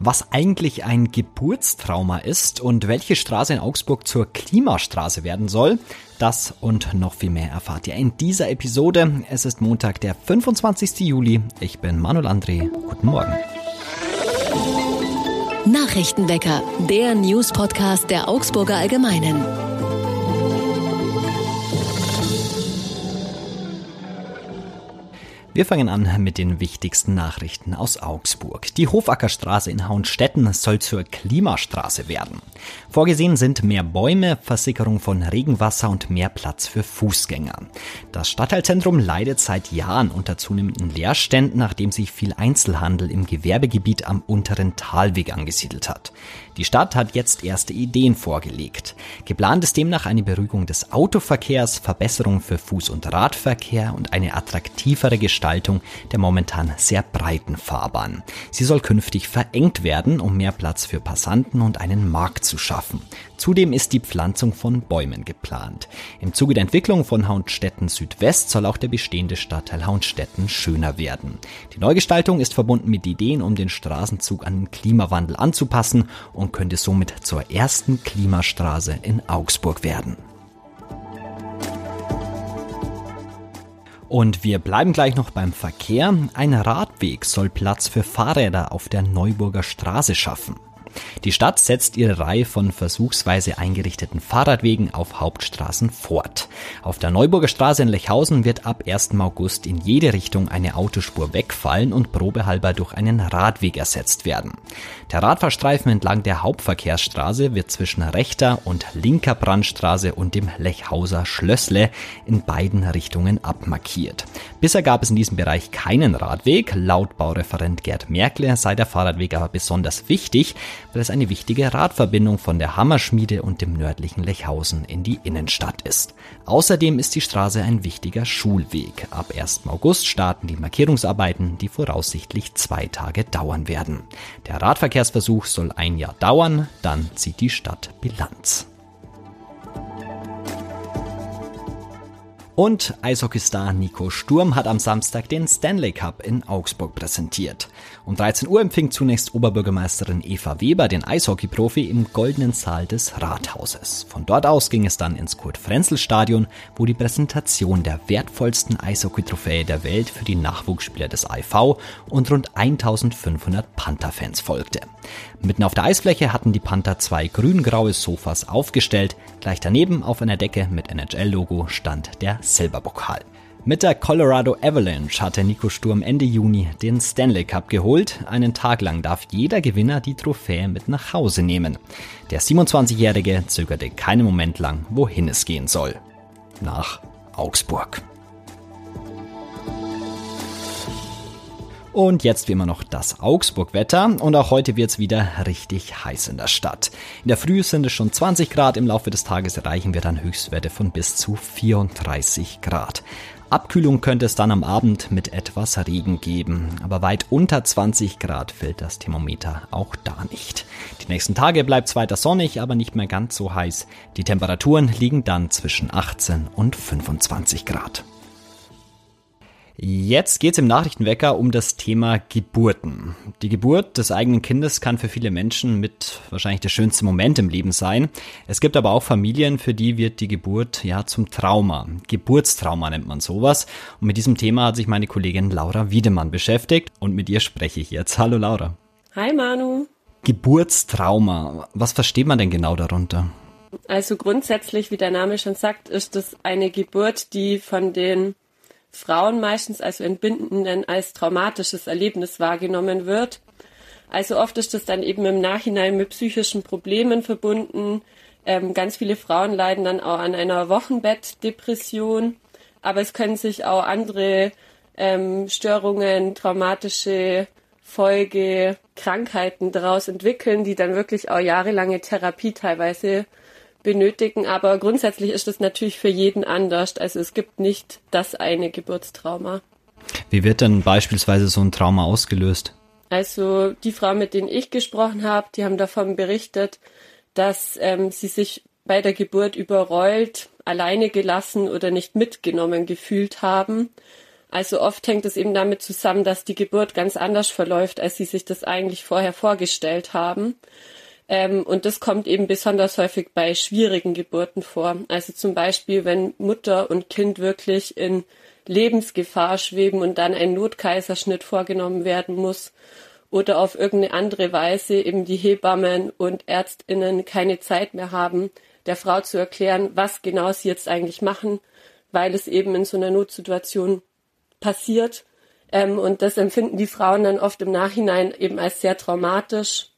was eigentlich ein Geburtstrauma ist und welche Straße in Augsburg zur Klimastraße werden soll. Das und noch viel mehr erfahrt ihr in dieser Episode. Es ist Montag, der 25. Juli. Ich bin Manuel André. Guten Morgen. Nachrichtenwecker, der News-Podcast der Augsburger Allgemeinen. Wir fangen an mit den wichtigsten Nachrichten aus Augsburg. Die Hofackerstraße in Hauenstetten soll zur Klimastraße werden. Vorgesehen sind mehr Bäume, Versickerung von Regenwasser und mehr Platz für Fußgänger. Das Stadtteilzentrum leidet seit Jahren unter zunehmenden Leerständen, nachdem sich viel Einzelhandel im Gewerbegebiet am unteren Talweg angesiedelt hat. Die Stadt hat jetzt erste Ideen vorgelegt. Geplant ist demnach eine Beruhigung des Autoverkehrs, Verbesserung für Fuß- und Radverkehr und eine attraktivere Gestaltung der momentan sehr breiten Fahrbahn. Sie soll künftig verengt werden, um mehr Platz für Passanten und einen Markt zu schaffen. Zudem ist die Pflanzung von Bäumen geplant. Im Zuge der Entwicklung von Hauenstetten Südwest soll auch der bestehende Stadtteil Hauenstetten schöner werden. Die Neugestaltung ist verbunden mit Ideen, um den Straßenzug an den Klimawandel anzupassen und könnte somit zur ersten Klimastraße in Augsburg werden. Und wir bleiben gleich noch beim Verkehr. Ein Radweg soll Platz für Fahrräder auf der Neuburger Straße schaffen. Die Stadt setzt ihre Reihe von versuchsweise eingerichteten Fahrradwegen auf Hauptstraßen fort. Auf der Neuburger Straße in Lechhausen wird ab 1. August in jede Richtung eine Autospur wegfallen und probehalber durch einen Radweg ersetzt werden. Der Radfahrstreifen entlang der Hauptverkehrsstraße wird zwischen rechter und linker Brandstraße und dem Lechhauser Schlössle in beiden Richtungen abmarkiert. Bisher gab es in diesem Bereich keinen Radweg. Laut Baureferent Gerd Merkle sei der Fahrradweg aber besonders wichtig, weil es eine wichtige Radverbindung von der Hammerschmiede und dem nördlichen Lechhausen in die Innenstadt ist. Außerdem ist die Straße ein wichtiger Schulweg. Ab 1. August starten die Markierungsarbeiten, die voraussichtlich zwei Tage dauern werden. Der Radverkehrsversuch soll ein Jahr dauern, dann zieht die Stadt Bilanz. Und Eishockeystar Nico Sturm hat am Samstag den Stanley Cup in Augsburg präsentiert. Um 13 Uhr empfing zunächst Oberbürgermeisterin Eva Weber den Eishockeyprofi im goldenen Saal des Rathauses. Von dort aus ging es dann ins Kurt-Frenzel-Stadion, wo die Präsentation der wertvollsten Eishockey-Trophäe der Welt für die Nachwuchsspieler des IV und rund 1500 Panther-Fans folgte. Mitten auf der Eisfläche hatten die Panther zwei grün-graue Sofas aufgestellt. Gleich daneben auf einer Decke mit NHL-Logo stand der Silberpokal. Mit der Colorado Avalanche hatte Nico Sturm Ende Juni den Stanley Cup geholt. Einen Tag lang darf jeder Gewinner die Trophäe mit nach Hause nehmen. Der 27-Jährige zögerte keinen Moment lang, wohin es gehen soll. Nach Augsburg. Und jetzt wie immer noch das Augsburg-Wetter. Und auch heute wird es wieder richtig heiß in der Stadt. In der Früh sind es schon 20 Grad, im Laufe des Tages erreichen wir dann Höchstwerte von bis zu 34 Grad. Abkühlung könnte es dann am Abend mit etwas Regen geben, aber weit unter 20 Grad fällt das Thermometer auch da nicht. Die nächsten Tage bleibt es weiter sonnig, aber nicht mehr ganz so heiß. Die Temperaturen liegen dann zwischen 18 und 25 Grad. Jetzt geht es im Nachrichtenwecker um das Thema Geburten. Die Geburt des eigenen Kindes kann für viele Menschen mit wahrscheinlich der schönste Moment im Leben sein. Es gibt aber auch Familien, für die wird die Geburt ja zum Trauma. Geburtstrauma nennt man sowas. Und mit diesem Thema hat sich meine Kollegin Laura Wiedemann beschäftigt und mit ihr spreche ich jetzt. Hallo Laura. Hi Manu. Geburtstrauma. Was versteht man denn genau darunter? Also grundsätzlich, wie der Name schon sagt, ist es eine Geburt, die von den Frauen meistens als entbindenden, als traumatisches Erlebnis wahrgenommen wird. Also oft ist das dann eben im Nachhinein mit psychischen Problemen verbunden. Ähm, ganz viele Frauen leiden dann auch an einer Wochenbettdepression, aber es können sich auch andere ähm, Störungen, traumatische Folge, Krankheiten daraus entwickeln, die dann wirklich auch jahrelange Therapie teilweise benötigen. Aber grundsätzlich ist es natürlich für jeden anders. Also es gibt nicht das eine Geburtstrauma. Wie wird denn beispielsweise so ein Trauma ausgelöst? Also die Frau, mit denen ich gesprochen habe, die haben davon berichtet, dass ähm, sie sich bei der Geburt überrollt, alleine gelassen oder nicht mitgenommen gefühlt haben. Also oft hängt es eben damit zusammen, dass die Geburt ganz anders verläuft, als sie sich das eigentlich vorher vorgestellt haben. Ähm, und das kommt eben besonders häufig bei schwierigen Geburten vor. Also zum Beispiel, wenn Mutter und Kind wirklich in Lebensgefahr schweben und dann ein Notkaiserschnitt vorgenommen werden muss oder auf irgendeine andere Weise eben die Hebammen und Ärztinnen keine Zeit mehr haben, der Frau zu erklären, was genau sie jetzt eigentlich machen, weil es eben in so einer Notsituation passiert. Ähm, und das empfinden die Frauen dann oft im Nachhinein eben als sehr traumatisch.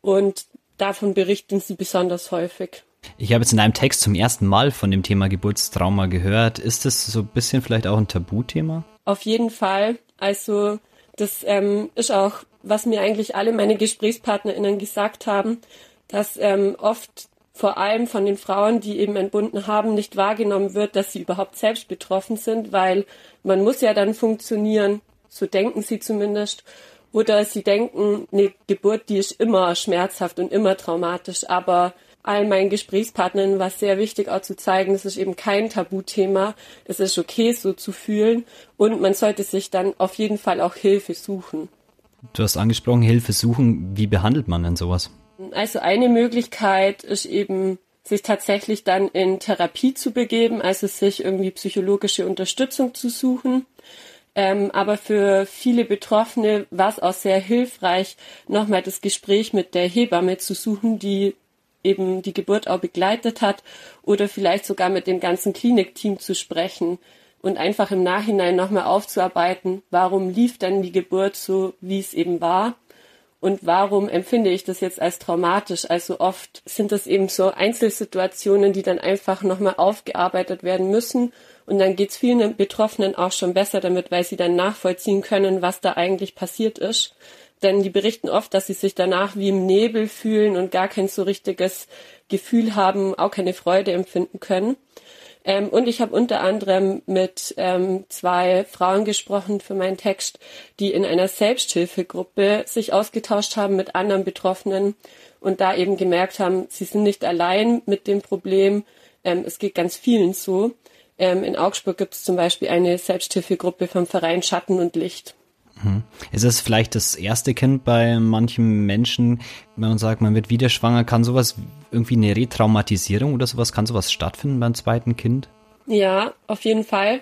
Und davon berichten sie besonders häufig. Ich habe jetzt in einem Text zum ersten Mal von dem Thema Geburtstrauma gehört. Ist das so ein bisschen vielleicht auch ein Tabuthema? Auf jeden Fall. Also das ähm, ist auch, was mir eigentlich alle meine GesprächspartnerInnen gesagt haben, dass ähm, oft vor allem von den Frauen, die eben entbunden haben, nicht wahrgenommen wird, dass sie überhaupt selbst betroffen sind, weil man muss ja dann funktionieren, so denken sie zumindest. Oder sie denken, eine Geburt, die ist immer schmerzhaft und immer traumatisch. Aber all meinen Gesprächspartnern war es sehr wichtig, auch zu zeigen, es ist eben kein Tabuthema. Es ist okay, so zu fühlen. Und man sollte sich dann auf jeden Fall auch Hilfe suchen. Du hast angesprochen, Hilfe suchen. Wie behandelt man denn sowas? Also eine Möglichkeit ist eben, sich tatsächlich dann in Therapie zu begeben, also sich irgendwie psychologische Unterstützung zu suchen. Ähm, aber für viele Betroffene war es auch sehr hilfreich, nochmal das Gespräch mit der Hebamme zu suchen, die eben die Geburt auch begleitet hat oder vielleicht sogar mit dem ganzen Klinikteam zu sprechen und einfach im Nachhinein nochmal aufzuarbeiten, warum lief dann die Geburt so, wie es eben war und warum empfinde ich das jetzt als traumatisch. Also oft sind das eben so Einzelsituationen, die dann einfach nochmal aufgearbeitet werden müssen und dann geht's vielen Betroffenen auch schon besser damit, weil sie dann nachvollziehen können, was da eigentlich passiert ist. Denn die berichten oft, dass sie sich danach wie im Nebel fühlen und gar kein so richtiges Gefühl haben, auch keine Freude empfinden können. Ähm, und ich habe unter anderem mit ähm, zwei Frauen gesprochen für meinen Text, die in einer Selbsthilfegruppe sich ausgetauscht haben mit anderen Betroffenen und da eben gemerkt haben, sie sind nicht allein mit dem Problem. Ähm, es geht ganz vielen so. Ähm, in Augsburg gibt es zum Beispiel eine Selbsthilfegruppe vom Verein Schatten und Licht. Mhm. Ist es vielleicht das erste Kind bei manchen Menschen, wenn man sagt, man wird wieder schwanger, kann sowas irgendwie eine Retraumatisierung oder sowas, kann sowas stattfinden beim zweiten Kind? Ja, auf jeden Fall.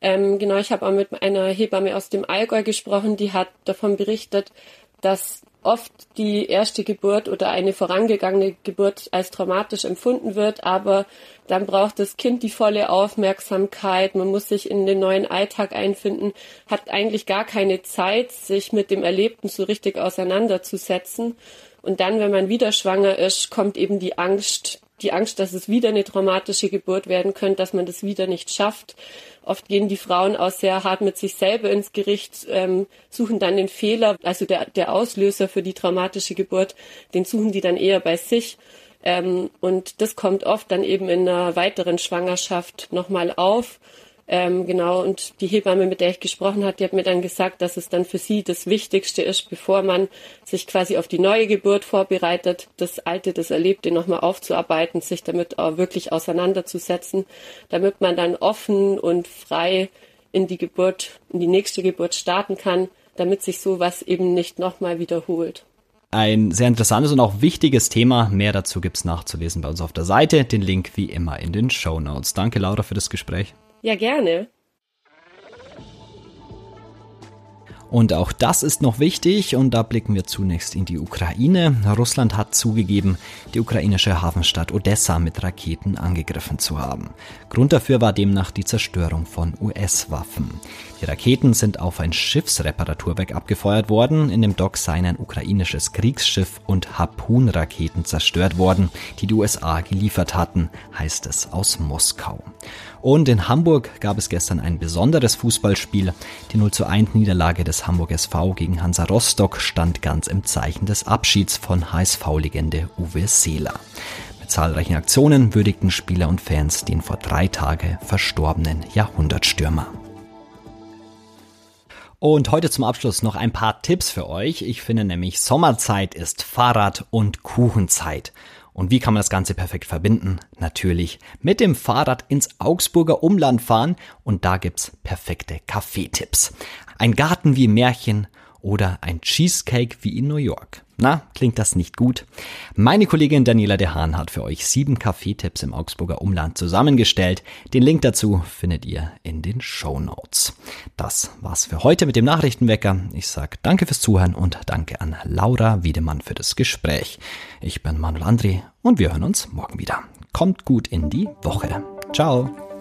Ähm, genau, ich habe auch mit einer Hebamme aus dem Allgäu gesprochen, die hat davon berichtet, dass oft die erste Geburt oder eine vorangegangene Geburt als traumatisch empfunden wird, aber dann braucht das Kind die volle Aufmerksamkeit, man muss sich in den neuen Alltag einfinden, hat eigentlich gar keine Zeit, sich mit dem Erlebten so richtig auseinanderzusetzen. Und dann, wenn man wieder schwanger ist, kommt eben die Angst, die Angst, dass es wieder eine traumatische Geburt werden könnte, dass man das wieder nicht schafft. Oft gehen die Frauen auch sehr hart mit sich selber ins Gericht, ähm, suchen dann den Fehler, also der, der Auslöser für die traumatische Geburt, den suchen die dann eher bei sich. Ähm, und das kommt oft dann eben in einer weiteren Schwangerschaft nochmal auf. Ähm, genau, und die Hebamme, mit der ich gesprochen habe, die hat mir dann gesagt, dass es dann für sie das Wichtigste ist, bevor man sich quasi auf die neue Geburt vorbereitet, das Alte, das Erlebte nochmal aufzuarbeiten, sich damit auch wirklich auseinanderzusetzen, damit man dann offen und frei in die Geburt, in die nächste Geburt starten kann, damit sich sowas eben nicht nochmal wiederholt. Ein sehr interessantes und auch wichtiges Thema. Mehr dazu gibt's nachzulesen bei uns auf der Seite. Den Link wie immer in den Show Notes. Danke, Laura, für das Gespräch. Ja, gerne. Und auch das ist noch wichtig und da blicken wir zunächst in die Ukraine. Russland hat zugegeben, die ukrainische Hafenstadt Odessa mit Raketen angegriffen zu haben. Grund dafür war demnach die Zerstörung von US-Waffen. Die Raketen sind auf ein Schiffsreparaturwerk abgefeuert worden. In dem Dock seien ein ukrainisches Kriegsschiff und Harpoon-Raketen zerstört worden, die die USA geliefert hatten, heißt es aus Moskau. Und in Hamburg gab es gestern ein besonderes Fußballspiel. Die 0 zu 1 Niederlage des Hamburg SV gegen Hansa Rostock stand ganz im Zeichen des Abschieds von HSV-Legende Uwe Seeler. Mit zahlreichen Aktionen würdigten Spieler und Fans den vor drei Tagen verstorbenen Jahrhundertstürmer. Und heute zum Abschluss noch ein paar Tipps für euch. Ich finde nämlich Sommerzeit ist Fahrrad- und Kuchenzeit. Und wie kann man das Ganze perfekt verbinden? Natürlich mit dem Fahrrad ins Augsburger Umland fahren und da gibt's perfekte Kaffeetipps. Ein Garten wie Märchen oder ein Cheesecake wie in New York. Na, klingt das nicht gut? Meine Kollegin Daniela De Haan hat für euch sieben Kaffeetipps im Augsburger Umland zusammengestellt. Den Link dazu findet ihr in den Show Notes. Das war's für heute mit dem Nachrichtenwecker. Ich sag danke fürs Zuhören und danke an Laura Wiedemann für das Gespräch. Ich bin Manuel André und wir hören uns morgen wieder. Kommt gut in die Woche. Ciao.